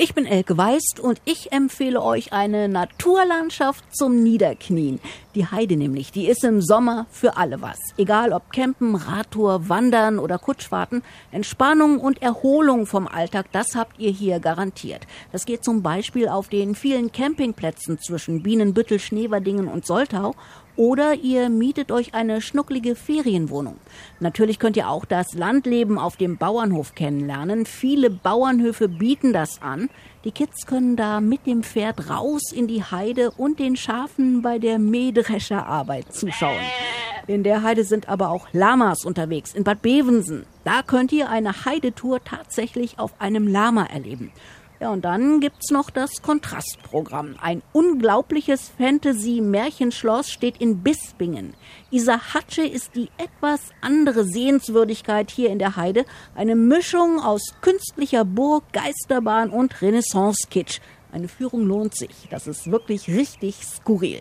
Ich bin Elke Weist und ich empfehle euch eine Naturlandschaft zum Niederknien. Die Heide nämlich, die ist im Sommer für alle was. Egal ob Campen, Radtour, Wandern oder Kutschfahrten, Entspannung und Erholung vom Alltag, das habt ihr hier garantiert. Das geht zum Beispiel auf den vielen Campingplätzen zwischen Bienenbüttel, Schneverdingen und Soltau oder ihr mietet euch eine schnucklige Ferienwohnung. Natürlich könnt ihr auch das Landleben auf dem Bauernhof kennenlernen. Viele Bauernhöfe bieten das an. Die Kids können da mit dem Pferd raus in die Heide und den Schafen bei der Mähdrescherarbeit zuschauen. In der Heide sind aber auch Lamas unterwegs, in Bad Bevensen. Da könnt ihr eine Heidetour tatsächlich auf einem Lama erleben. Ja, und dann gibt's noch das Kontrastprogramm. Ein unglaubliches Fantasy-Märchenschloss steht in Bispingen. Isahatsche ist die etwas andere Sehenswürdigkeit hier in der Heide. Eine Mischung aus künstlicher Burg, Geisterbahn und Renaissance-Kitsch. Eine Führung lohnt sich. Das ist wirklich richtig skurril.